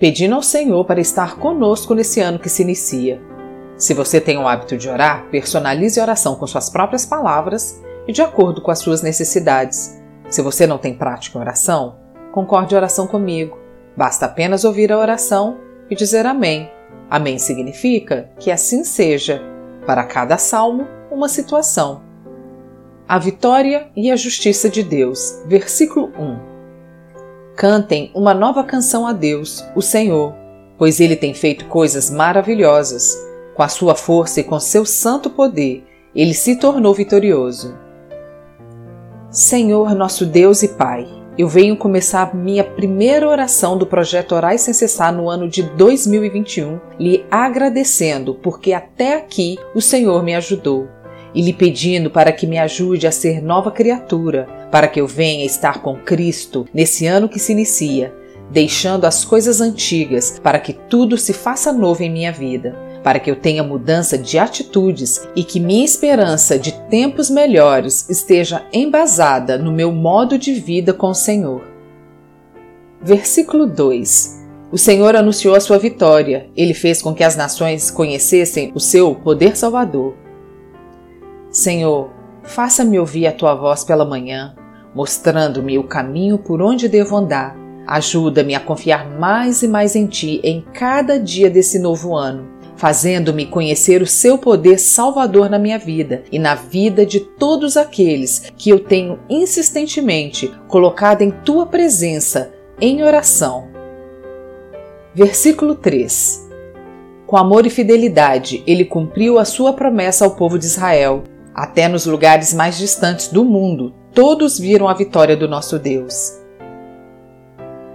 pedindo ao Senhor para estar conosco nesse ano que se inicia. Se você tem o hábito de orar, personalize a oração com suas próprias palavras e de acordo com as suas necessidades. Se você não tem prática em oração, concorde a oração comigo. Basta apenas ouvir a oração e dizer Amém. Amém significa que assim seja. Para cada salmo, uma situação. A vitória e a justiça de Deus. Versículo 1. Cantem uma nova canção a Deus, o Senhor, pois ele tem feito coisas maravilhosas. Com a sua força e com seu santo poder, ele se tornou vitorioso. Senhor, nosso Deus e Pai, eu venho começar minha primeira oração do projeto Orais Sem Cessar no ano de 2021, lhe agradecendo porque até aqui o Senhor me ajudou e lhe pedindo para que me ajude a ser nova criatura, para que eu venha estar com Cristo nesse ano que se inicia, deixando as coisas antigas para que tudo se faça novo em minha vida para que eu tenha mudança de atitudes e que minha esperança de tempos melhores esteja embasada no meu modo de vida com o Senhor. Versículo 2 O Senhor anunciou a sua vitória, ele fez com que as nações conhecessem o seu poder salvador. Senhor, faça-me ouvir a tua voz pela manhã, mostrando-me o caminho por onde devo andar. Ajuda-me a confiar mais e mais em ti em cada dia desse novo ano fazendo-me conhecer o seu poder salvador na minha vida e na vida de todos aqueles que eu tenho insistentemente colocado em tua presença em oração. Versículo 3 Com amor e fidelidade, ele cumpriu a sua promessa ao povo de Israel. Até nos lugares mais distantes do mundo, todos viram a vitória do nosso Deus.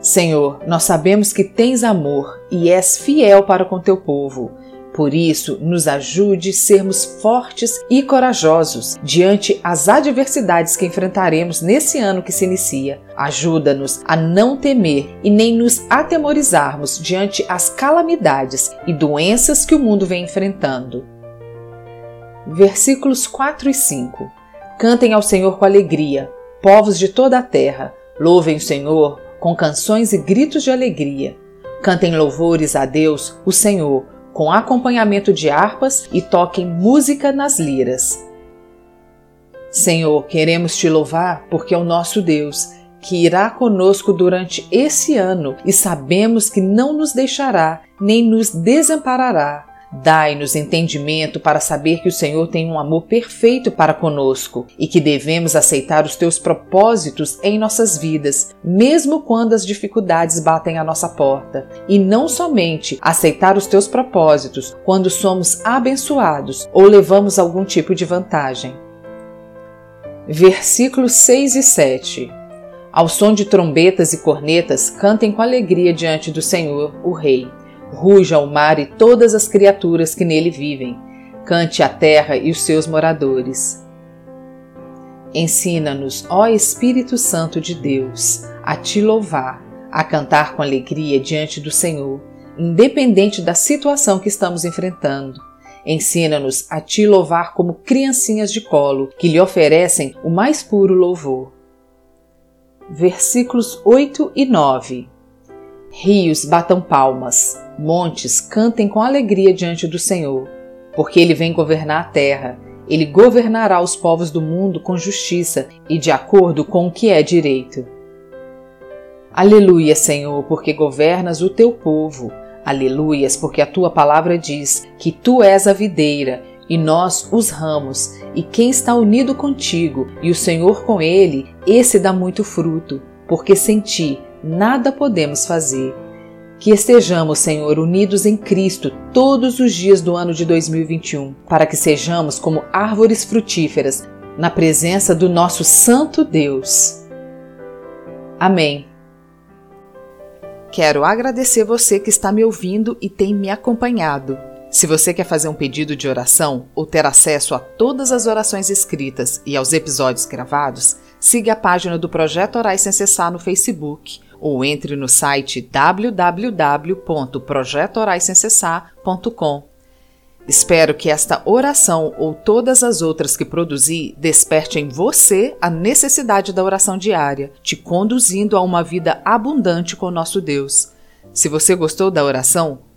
Senhor, nós sabemos que tens amor e és fiel para com teu povo. Por isso, nos ajude a sermos fortes e corajosos diante as adversidades que enfrentaremos nesse ano que se inicia. Ajuda-nos a não temer e nem nos atemorizarmos diante as calamidades e doenças que o mundo vem enfrentando. Versículos 4 e 5 Cantem ao Senhor com alegria, povos de toda a terra. Louvem o Senhor com canções e gritos de alegria. Cantem louvores a Deus, o Senhor, com acompanhamento de harpas e toquem música nas liras. Senhor, queremos te louvar porque é o nosso Deus, que irá conosco durante esse ano e sabemos que não nos deixará nem nos desamparará Dai-nos entendimento para saber que o Senhor tem um amor perfeito para conosco e que devemos aceitar os teus propósitos em nossas vidas, mesmo quando as dificuldades batem à nossa porta, e não somente aceitar os teus propósitos quando somos abençoados ou levamos algum tipo de vantagem. Versículos 6 e 7 Ao som de trombetas e cornetas, cantem com alegria diante do Senhor, o Rei Ruja o mar e todas as criaturas que nele vivem. Cante a terra e os seus moradores. Ensina-nos, ó Espírito Santo de Deus, a te louvar, a cantar com alegria diante do Senhor, independente da situação que estamos enfrentando. Ensina-nos a te louvar como criancinhas de colo que lhe oferecem o mais puro louvor. Versículos 8 e 9 Rios batam palmas, montes cantem com alegria diante do Senhor, porque ele vem governar a terra. Ele governará os povos do mundo com justiça e de acordo com o que é direito. Aleluia, Senhor, porque governas o teu povo. Aleluias, porque a tua palavra diz que tu és a videira e nós os ramos, e quem está unido contigo e o Senhor com ele, esse dá muito fruto, porque sem ti nada podemos fazer. Que estejamos, Senhor, unidos em Cristo todos os dias do ano de 2021, para que sejamos como árvores frutíferas na presença do nosso Santo Deus. Amém. Quero agradecer você que está me ouvindo e tem me acompanhado. Se você quer fazer um pedido de oração ou ter acesso a todas as orações escritas e aos episódios gravados, siga a página do Projeto Orais Sem Cessar no Facebook ou entre no site www.projetoraissemcessar.com. Espero que esta oração ou todas as outras que produzi desperte em você a necessidade da oração diária, te conduzindo a uma vida abundante com nosso Deus. Se você gostou da oração,